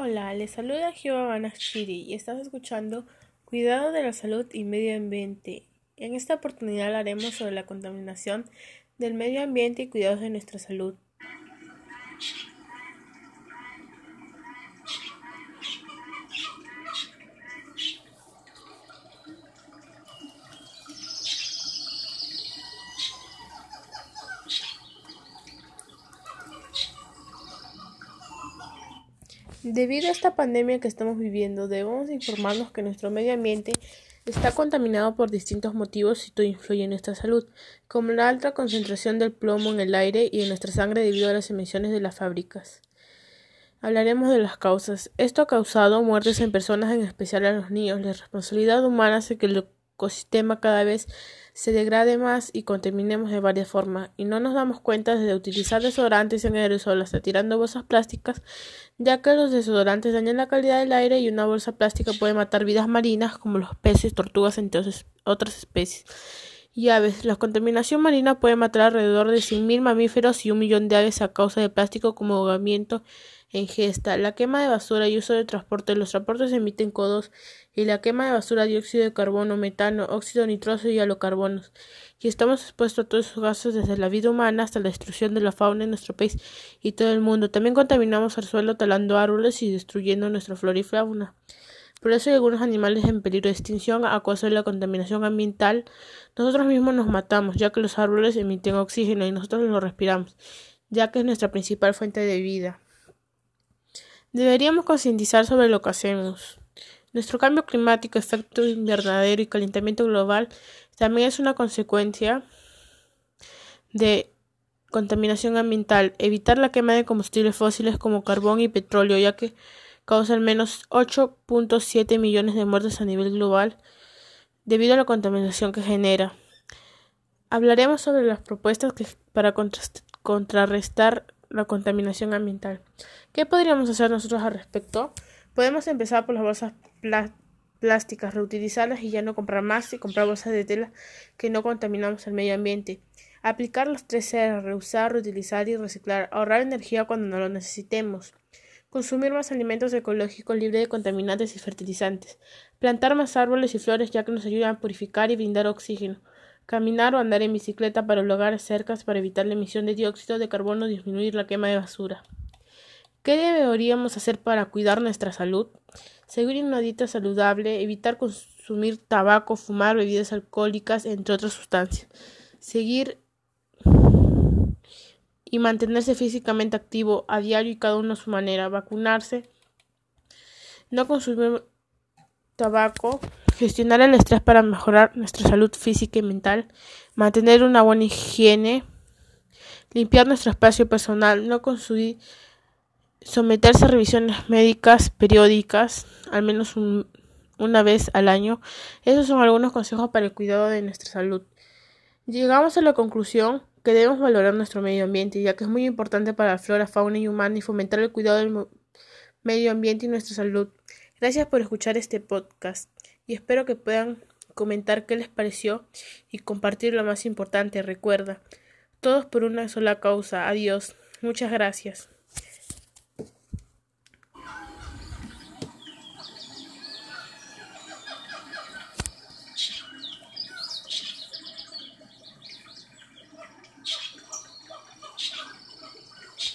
Hola, les saluda Jehová Banachiri y estás escuchando Cuidado de la Salud y Medio Ambiente. En esta oportunidad hablaremos sobre la contaminación del medio ambiente y cuidados de nuestra salud. Debido a esta pandemia que estamos viviendo, debemos informarnos que nuestro medio ambiente está contaminado por distintos motivos y todo influye en nuestra salud, como la alta concentración del plomo en el aire y en nuestra sangre debido a las emisiones de las fábricas. Hablaremos de las causas. Esto ha causado muertes en personas, en especial a los niños. La responsabilidad humana hace que el ecosistema cada vez se degrade más y contaminemos de varias formas, y no nos damos cuenta de utilizar desodorantes en aerosol hasta tirando bolsas plásticas, ya que los desodorantes dañan la calidad del aire y una bolsa plástica puede matar vidas marinas como los peces, tortugas, entre otras especies y aves. La contaminación marina puede matar alrededor de 100.000 mamíferos y un millón de aves a causa de plástico como ahogamiento en gesta. La quema de basura y uso de transporte. Los transportes emiten codos y la quema de basura, dióxido de carbono, metano, óxido nitroso y halocarbonos. Y estamos expuestos a todos esos gases desde la vida humana hasta la destrucción de la fauna en nuestro país y todo el mundo. También contaminamos el suelo talando árboles y destruyendo nuestra flora y fauna. Por eso hay algunos animales en peligro de extinción a causa de la contaminación ambiental. Nosotros mismos nos matamos, ya que los árboles emiten oxígeno y nosotros lo respiramos, ya que es nuestra principal fuente de vida. Deberíamos concientizar sobre lo que hacemos. Nuestro cambio climático, efecto invernadero y calentamiento global también es una consecuencia de contaminación ambiental. Evitar la quema de combustibles fósiles como carbón y petróleo, ya que causa al menos 8.7 millones de muertes a nivel global debido a la contaminación que genera. Hablaremos sobre las propuestas para contrarrestar la contaminación ambiental. ¿Qué podríamos hacer nosotros al respecto? Podemos empezar por las bolsas plásticas, reutilizarlas y ya no comprar más y comprar bolsas de tela que no contaminamos el medio ambiente. Aplicar los tres R, reusar, reutilizar y reciclar. Ahorrar energía cuando no lo necesitemos. Consumir más alimentos ecológicos libres de contaminantes y fertilizantes. Plantar más árboles y flores ya que nos ayudan a purificar y brindar oxígeno. Caminar o andar en bicicleta para lugares cercas para evitar la emisión de dióxido de carbono y disminuir la quema de basura. ¿Qué deberíamos hacer para cuidar nuestra salud? Seguir una dieta saludable, evitar consumir tabaco, fumar bebidas alcohólicas, entre otras sustancias. Seguir y mantenerse físicamente activo a diario y cada uno a su manera, vacunarse, no consumir tabaco, gestionar el estrés para mejorar nuestra salud física y mental, mantener una buena higiene, limpiar nuestro espacio personal, no consumir, someterse a revisiones médicas periódicas, al menos una vez al año. Esos son algunos consejos para el cuidado de nuestra salud. Llegamos a la conclusión que debemos valorar nuestro medio ambiente, ya que es muy importante para la flora, fauna y humana y fomentar el cuidado del medio ambiente y nuestra salud. Gracias por escuchar este podcast y espero que puedan comentar qué les pareció y compartir lo más importante. Recuerda, todos por una sola causa. Adiós. Muchas gracias.